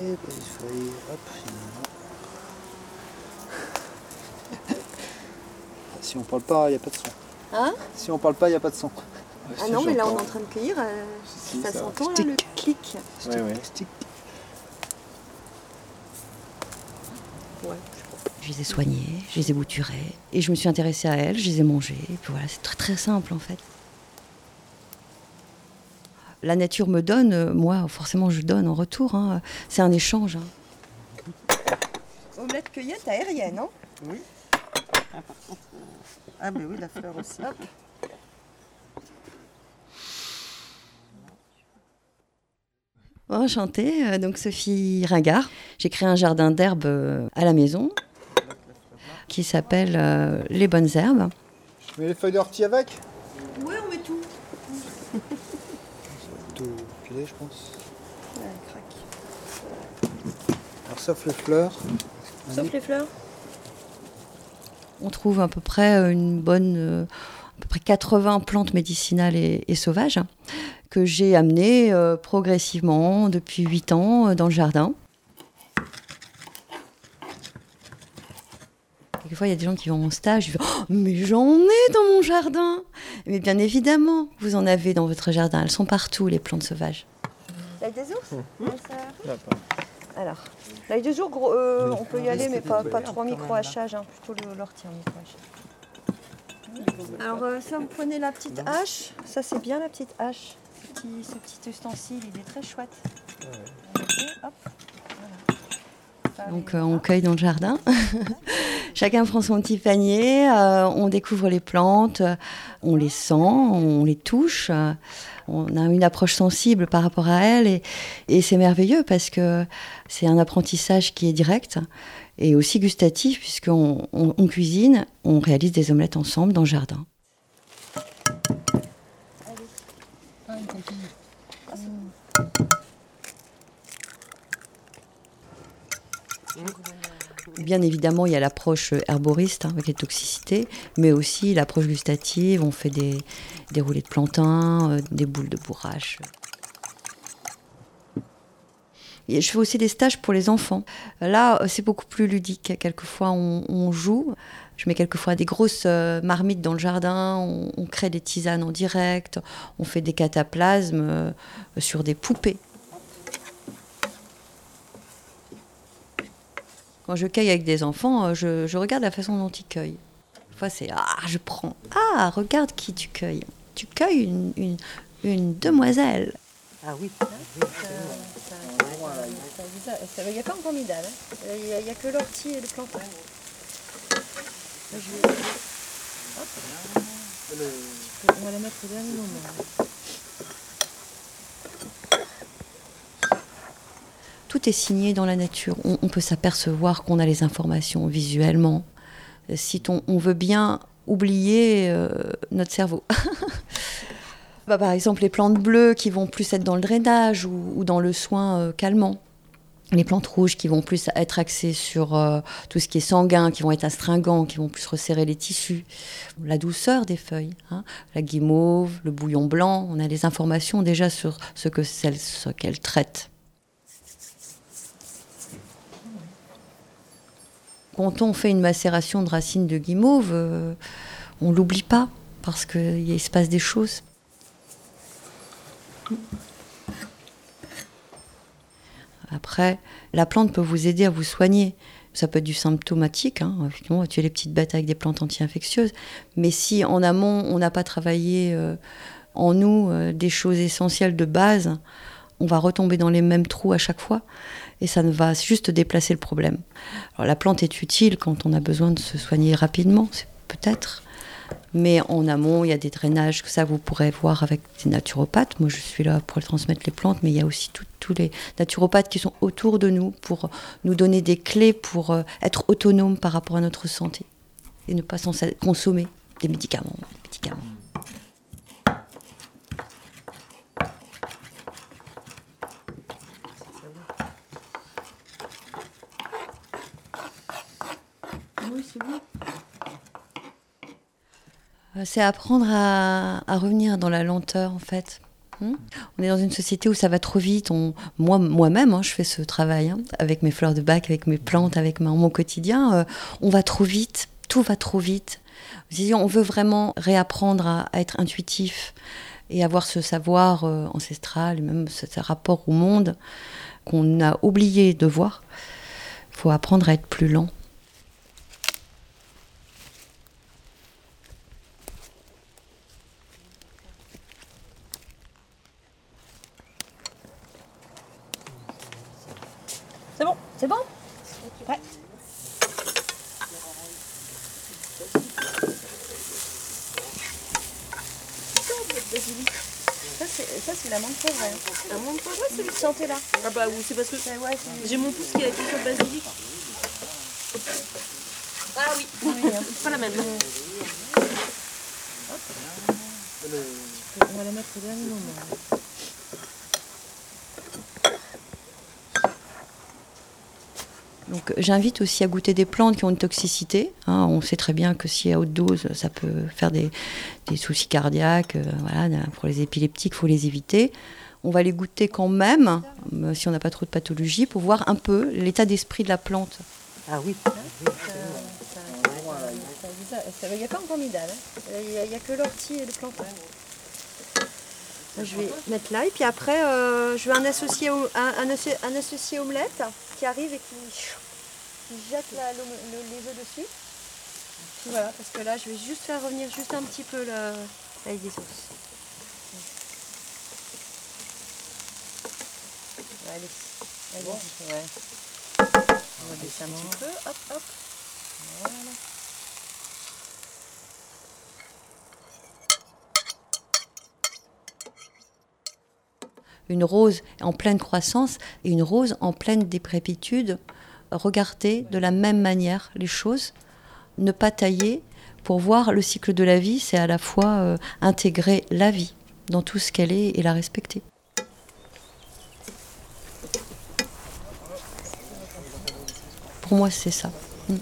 Et petite feuille, hop, Si on parle pas, il n'y a pas de son. Hein? Si on parle pas, il n'y a pas de son. Ah non, mais là on est en train de cueillir. euh, Si, ça s'entend le clic. Ouais, ouais. Stick. Ouais. Je les ai soignées, je les ai bouturées, et je me suis intéressée à elles, je les ai mangées, et puis voilà, c'est très très simple en fait. La nature me donne, euh, moi forcément je donne en retour, hein. c'est un échange. hein. Omelette cueillette aérienne, hein Oui. Ah, mais oui, la fleur aussi. Enchantée, euh, donc Sophie Ringard. J'ai créé un jardin d'herbes euh, à la maison qui s'appelle euh, Les Bonnes Herbes. Je mets les feuilles d'ortie avec Ouais, on met tout. Je pense. Ouais. Alors, sauf les fleurs. Sauf les fleurs. On trouve à peu près euh, une bonne, euh, à peu près 80 plantes médicinales et, et sauvages hein, que j'ai amenées euh, progressivement depuis 8 ans dans le jardin. Quelquefois, il y a des gens qui vont en stage, ils disent Oh, Mais j'en ai dans mon jardin Mais bien évidemment, vous en avez dans votre jardin. Elles sont partout, les plantes sauvages. L'ail des ours ça- Alors, l'ail des ours, gros, euh, on peut y aller, mais pas, pas trop micro-hachage, hein, plutôt le- l'ortie en micro-hachage. Alors, euh, ça, vous prenez la petite hache. Ça, c'est bien la petite hache. Ce petit, ce petit ustensile, il est très chouette. Hop, Donc euh, on cueille dans le jardin. Chacun prend son petit panier, euh, on découvre les plantes, euh, on les sent, on les touche. on a une approche sensible par rapport à elles et, et c'est merveilleux parce que c'est un apprentissage qui est direct et aussi gustatif puisqu'on on, on cuisine, on réalise des omelettes ensemble dans le jardin. Bien évidemment, il y a l'approche herboriste hein, avec les toxicités, mais aussi l'approche gustative. On fait des, des roulés de plantain, euh, des boules de bourrache. Je fais aussi des stages pour les enfants. Là, c'est beaucoup plus ludique. Quelquefois, on, joue. Je mets quelquefois des grosses euh, marmites dans le jardin. On, on crée des tisanes en direct. On fait des cataplasmes euh, sur des poupées. Quand je cueille avec des enfants, euh, je, je regarde la façon dont ils cueillent. Fois, c'est Ah, je prends. Ah, regarde qui tu cueilles. Tu cueilles une, une, une demoiselle. Ah oui. Il n'y a pas encore midal. Il n'y a, il y a que l'ortie et le plantain. Là, je vais- Hop. On va la mettre au dernier moment. Tout est signé dans la nature. On, peut s'apercevoir qu'on a les informations visuellement. Si on veut bien oublier euh, notre cerveau. Bah, par exemple, les plantes bleues qui vont plus être dans le drainage ou, dans le soin euh, calmant. Les plantes rouges qui vont plus être axées sur euh, tout ce qui est sanguin, qui vont être astringents, qui vont plus resserrer les tissus. La douceur des feuilles, hein. la guimauve, le bouillon blanc, on a les informations déjà sur ce que celles- ce qu'elles traitent. Quand on fait une macération de racines de guimauve, euh, on l'oublie pas parce qu'il se passe des choses. Après, la plante peut vous aider à vous soigner. Ça peut être du symptomatique, hein. effectivement, tuer les petites bêtes avec des plantes anti-infectieuses. Mais si en amont, on n'a pas travaillé euh, en nous euh, des choses essentielles de base, on va retomber dans les mêmes trous à chaque fois et ça ne va juste déplacer le problème. Alors la plante est utile quand on a besoin de se soigner rapidement, peut-être. Mais en amont, il y a des drainages que ça vous pourrez voir avec des naturopathes. Moi, je suis là pour transmettre les plantes, mais il y a aussi tous les naturopathes qui sont autour de nous pour nous donner des clés pour euh, être autonome par rapport à notre santé et ne pas consommer des médicaments. C'est apprendre à, revenir dans la lenteur, en fait. Hmm on est dans une société où ça va trop vite. Moi-même, hein, je fais ce travail hein, avec mes fleurs de bac, avec mes plantes, avec mon quotidien. Euh, on va trop vite, tout va trop vite. On veut vraiment réapprendre à, être intuitif et avoir ce savoir euh, ancestral, même ce, ce, rapport au monde qu'on a oublié de voir. Il faut apprendre à être plus lent. C'est bon? C'est bon Ouais. Ça, c'est la menthe vraie. La menthe Ouais, c'est le santé là. Ah bah oui, c'est parce que ouais, j'ai mon pouce qui a été sur le basilic. Ah oui, oui hein. c'est pas la même. On va la mettre au dernier moment. Donc j'invite aussi à goûter des plantes qui ont une toxicité. Hein. on sait très bien que si à haute dose, ça peut faire des, soucis cardiaques. Euh, voilà, pour les épileptiques, il faut les éviter. On va les goûter quand même, euh, si on n'a pas trop de pathologie, pour voir un peu l'état d'esprit de la plante. Ah oui. Il n'y a pas encore midal. Il n'y a, que l'ortie et le plantain. Je vais mettre là et puis après euh, je veux un associé, un, associé omelette qui arrive et qui, jette les œufs dessus. voilà, parce que là je vais juste faire revenir juste un petit peu la, taille des sauces. Allez, allez. On va baisser un petit peu, hop, hop. Une rose en pleine croissance et une rose en pleine déprépitude. Regarder de la même manière les choses, ne pas tailler pour voir le cycle de la vie, c'est à la fois euh, intégrer la vie dans tout ce qu'elle est et la respecter. Pour moi, c'est ça. Mm.